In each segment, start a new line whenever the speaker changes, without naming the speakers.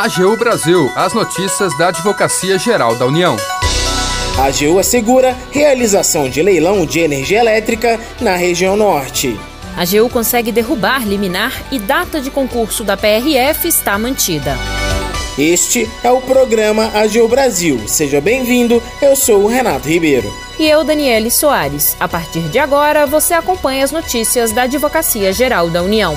AGU Brasil, as notícias da Advocacia Geral da União.
A AGU assegura realização de leilão de energia elétrica na região norte.
A AGU consegue derrubar liminar e data de concurso da PRF está mantida.
Este é o programa AGU Brasil. Seja bem-vindo, eu sou o Renato Ribeiro.
E eu, Daniele Soares. A partir de agora, você acompanha as notícias da Advocacia Geral da União.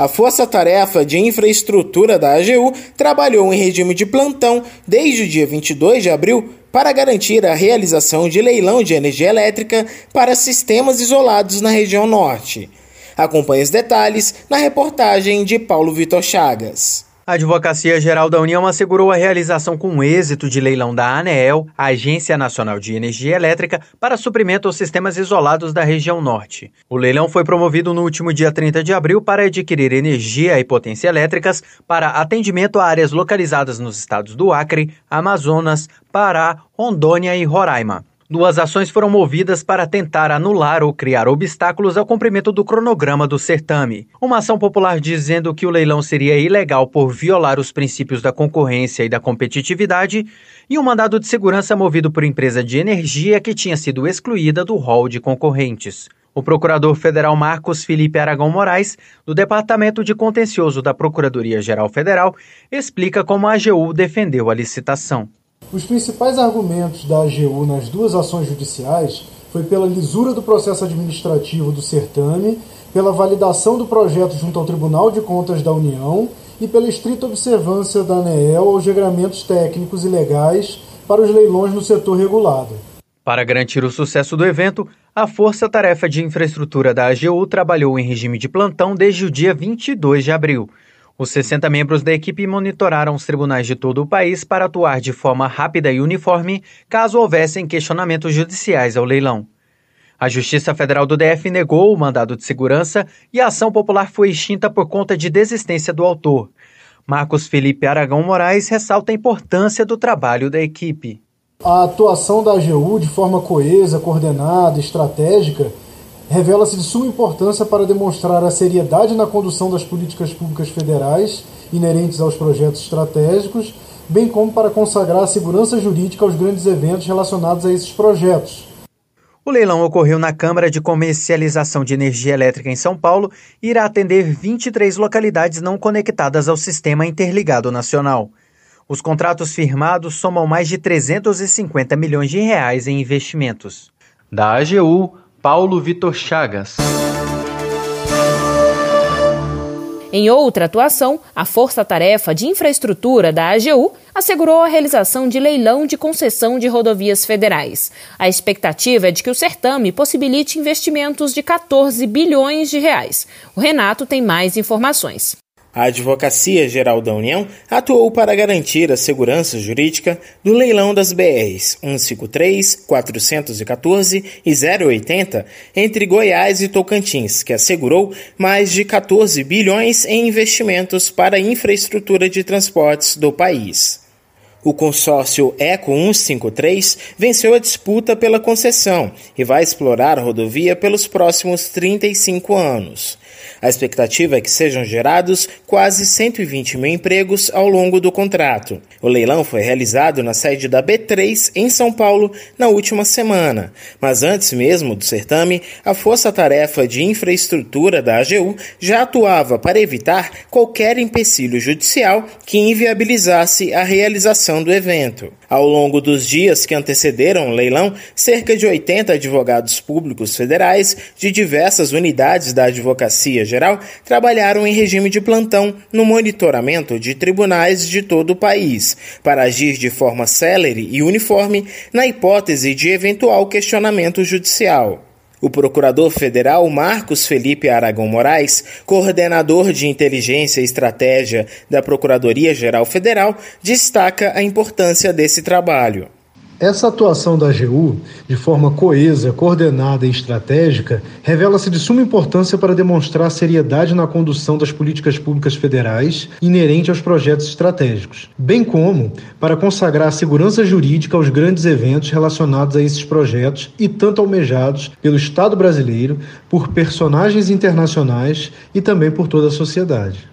A Força Tarefa de Infraestrutura da AGU trabalhou em regime de plantão desde o dia 22 de abril para garantir a realização de leilão de energia elétrica para sistemas isolados na região norte. Acompanhe os detalhes na reportagem de Paulo Vitor Chagas.
A Advocacia Geral da União assegurou a realização com êxito de leilão da ANEEL, Agência Nacional de Energia Elétrica, para suprimento aos sistemas isolados da região norte. O leilão foi promovido no último dia 30 de abril para adquirir energia e potência elétricas para atendimento a áreas localizadas nos estados do Acre, Amazonas, Pará, Rondônia e Roraima. Duas ações foram movidas para tentar anular ou criar obstáculos ao cumprimento do cronograma do certame. Uma ação popular dizendo que o leilão seria ilegal por violar os princípios da concorrência e da competitividade, e um mandado de segurança movido por empresa de energia que tinha sido excluída do rol de concorrentes. O procurador federal Marcos Felipe Aragão Moraes, do Departamento de Contencioso da Procuradoria-Geral Federal, explica como a AGU defendeu a licitação.
Os principais argumentos da AGU nas duas ações judiciais foi pela lisura do processo administrativo do certame, pela validação do projeto junto ao Tribunal de Contas da União e pela estrita observância da ANEEL aos regramentos técnicos e legais para os leilões no setor regulado.
Para garantir o sucesso do evento, a Força Tarefa de Infraestrutura da AGU trabalhou em regime de plantão desde o dia 22 de abril. Os 60 membros da equipe monitoraram os tribunais de todo o país para atuar de forma rápida e uniforme caso houvessem questionamentos judiciais ao leilão. A Justiça Federal do DF negou o mandado de segurança e a ação popular foi extinta por conta de desistência do autor. Marcos Felipe Aragão Moraes ressalta a importância do trabalho da equipe.
A atuação da AGU de forma coesa, coordenada, estratégica revela-se de suma importância para demonstrar a seriedade na condução das políticas públicas federais inerentes aos projetos estratégicos, bem como para consagrar a segurança jurídica aos grandes eventos relacionados a esses projetos.
O leilão ocorreu na Câmara de Comercialização de Energia Elétrica em São Paulo e irá atender 23 localidades não conectadas ao Sistema Interligado Nacional. Os contratos firmados somam mais de 350 milhões de reais em investimentos. Da AGU, Paulo Vitor Chagas.
Em outra atuação, a Força Tarefa de Infraestrutura da AGU assegurou a realização de leilão de concessão de rodovias federais. A expectativa é de que o certame possibilite investimentos de 14 bilhões de reais. O Renato tem mais informações.
A Advocacia Geral da União atuou para garantir a segurança jurídica do leilão das BRs 153, 414 e 080 entre Goiás e Tocantins, que assegurou mais de 14 bilhões em investimentos para a infraestrutura de transportes do país. O consórcio Eco 153 venceu a disputa pela concessão e vai explorar a rodovia pelos próximos 35 anos. A expectativa é que sejam gerados quase 120 mil empregos ao longo do contrato. O leilão foi realizado na sede da B3 em São Paulo na última semana, mas antes mesmo do certame, a Força Tarefa de Infraestrutura da AGU já atuava para evitar qualquer empecilho judicial que inviabilizasse a realização do evento. Ao longo dos dias que antecederam o leilão, cerca de 80 advogados públicos federais de diversas unidades da Advocacia Geral trabalharam em regime de plantão no monitoramento de tribunais de todo o país, para agir de forma célere e uniforme na hipótese de eventual questionamento judicial. O procurador federal Marcos Felipe Aragão Moraes, coordenador de inteligência e estratégia da Procuradoria-Geral Federal, destaca a importância desse trabalho.
Essa atuação da AGU, de forma coesa, coordenada e estratégica, revela-se de suma importância para demonstrar seriedade na condução das políticas públicas federais inerente aos projetos estratégicos, bem como para consagrar a segurança jurídica aos grandes eventos relacionados a esses projetos e tanto almejados pelo Estado brasileiro, por personagens internacionais e também por toda a sociedade.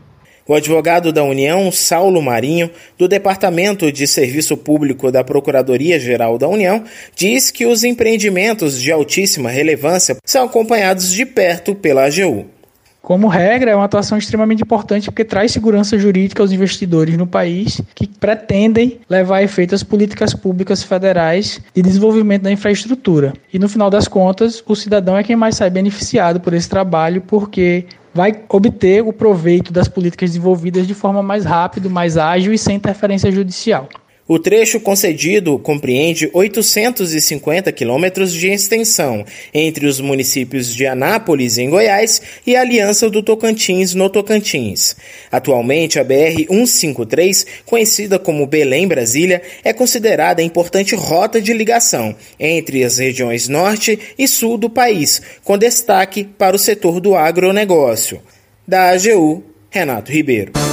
O advogado da União, Saulo Marinho, do Departamento de Serviço Público da Procuradoria-Geral da União, diz que os empreendimentos de altíssima relevância são acompanhados de perto pela AGU.
Como regra, é uma atuação extremamente importante porque traz segurança jurídica aos investidores no país que pretendem levar a efeito as políticas públicas federais de desenvolvimento da infraestrutura. E no final das contas, o cidadão é quem mais sai beneficiado por esse trabalho porque vai obter o proveito das políticas desenvolvidas de forma mais rápida, mais ágil e sem interferência judicial.
O trecho concedido compreende 850 quilômetros de extensão entre os municípios de Anápolis, em Goiás, e Aliança do Tocantins, no Tocantins. Atualmente, a BR-153, conhecida como Belém-Brasília, é considerada importante rota de ligação entre as regiões norte e sul do país, com destaque para o setor do agronegócio. Da AGU, Renato Ribeiro.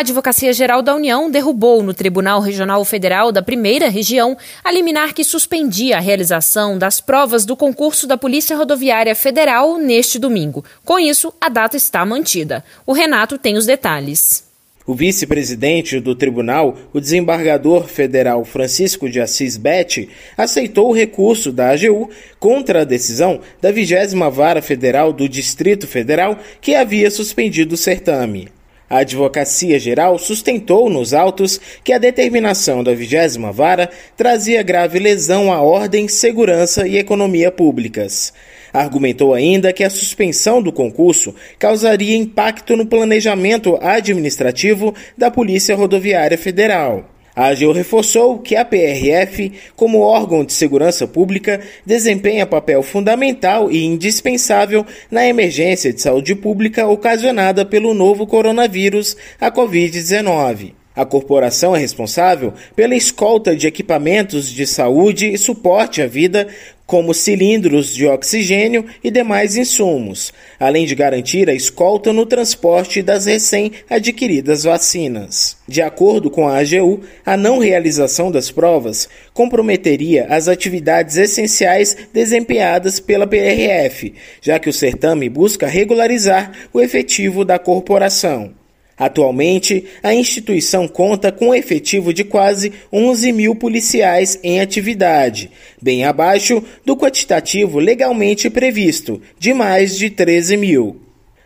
A Advocacia Geral da União derrubou no Tribunal Regional Federal da Primeira Região a liminar que suspendia a realização das provas do concurso da Polícia Rodoviária Federal neste domingo. Com isso, a data está mantida. O Renato tem os detalhes.
O vice-presidente do tribunal, o desembargador federal Francisco de Assis Betti, aceitou o recurso da AGU contra a decisão da 20 Vara Federal do Distrito Federal que havia suspendido o certame. A Advocacia Geral sustentou nos autos que a determinação da vigésima vara trazia grave lesão à ordem, segurança e economia públicas. Argumentou ainda que a suspensão do concurso causaria impacto no planejamento administrativo da Polícia Rodoviária Federal. A AGU reforçou que a PRF, como órgão de segurança pública, desempenha papel fundamental e indispensável na emergência de saúde pública ocasionada pelo novo coronavírus, a Covid-19. A corporação é responsável pela escolta de equipamentos de saúde e suporte à vida, como cilindros de oxigênio e demais insumos, além de garantir a escolta no transporte das recém-adquiridas vacinas. De acordo com a AGU, a não realização das provas comprometeria as atividades essenciais desempenhadas pela PRF, já que o certame busca regularizar o efetivo da corporação. Atualmente, a instituição conta com um efetivo de quase 11 mil policiais em atividade, bem abaixo do quantitativo legalmente previsto, de mais de 13 mil.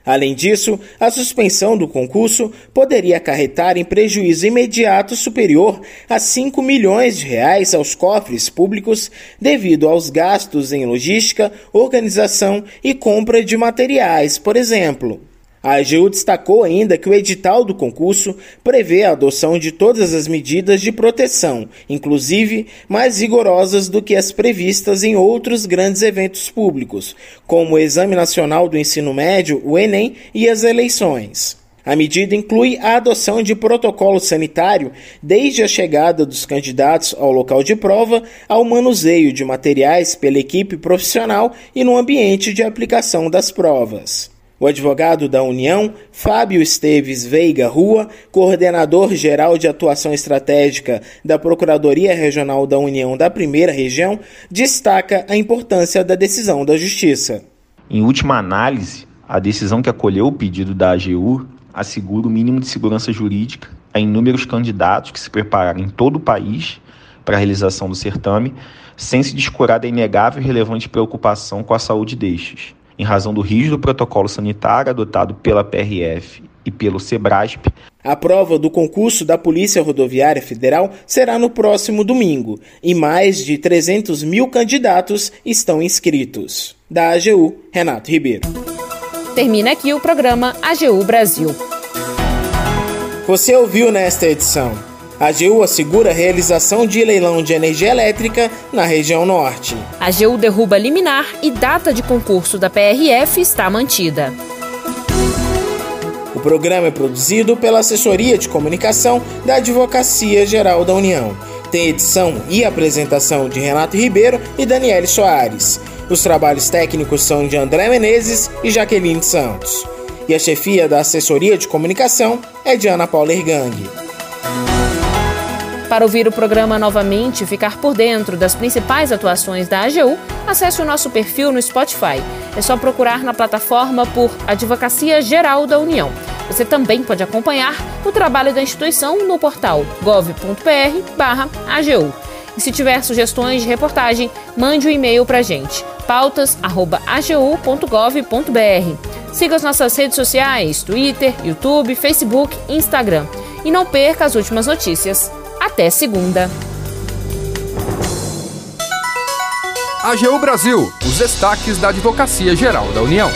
Além disso, a suspensão do concurso poderia acarretar em prejuízo imediato superior a 5 milhões de reais aos cofres públicos devido aos gastos em logística, organização e compra de materiais, por exemplo. A AGU destacou ainda que o edital do concurso prevê a adoção de todas as medidas de proteção, inclusive mais rigorosas do que as previstas em outros grandes eventos públicos, como o Exame Nacional do Ensino Médio, o Enem, e as eleições. A medida inclui a adoção de protocolo sanitário desde a chegada dos candidatos ao local de prova ao manuseio de materiais pela equipe profissional e no ambiente de aplicação das provas. O advogado da União, Fábio Esteves Veiga Rua, coordenador geral de atuação estratégica da Procuradoria Regional da União da Primeira Região, destaca a importância da decisão da Justiça.
Em última análise, a decisão que acolheu o pedido da AGU assegura o mínimo de segurança jurídica a inúmeros candidatos que se prepararam em todo o país para a realização do certame, sem se descurar da inegável e relevante preocupação com a saúde destes em razão do rígido protocolo sanitário adotado pela PRF e pelo SEBRASP.
A prova do concurso da Polícia Rodoviária Federal será no próximo domingo e mais de 300 mil candidatos estão inscritos. Da AGU, Renato Ribeiro.
Termina aqui o programa AGU Brasil.
Você ouviu nesta edição. A AGU assegura a realização de leilão de energia elétrica na região norte.
A AGU derruba liminar e data de concurso da PRF está mantida.
O programa é produzido pela Assessoria de Comunicação da Advocacia Geral da União. Tem edição e apresentação de Renato Ribeiro e Daniele Soares. Os trabalhos técnicos são de André Menezes e Jaqueline Santos. E a chefia da Assessoria de Comunicação é de Ana Paula Ergang.
Para ouvir o programa novamente e ficar por dentro das principais atuações da AGU, acesse o nosso perfil no Spotify. É só procurar na plataforma por Advocacia Geral da União. Você também pode acompanhar o trabalho da instituição no portal gov.br/agu. E se tiver sugestões de reportagem, mande um e-mail para a gente, pautas.agu.gov.br. Siga as nossas redes sociais, Twitter, YouTube, Facebook Instagram. E não perca as últimas notícias. Até segunda.
AGU Brasil, os destaques da Advocacia Geral da União.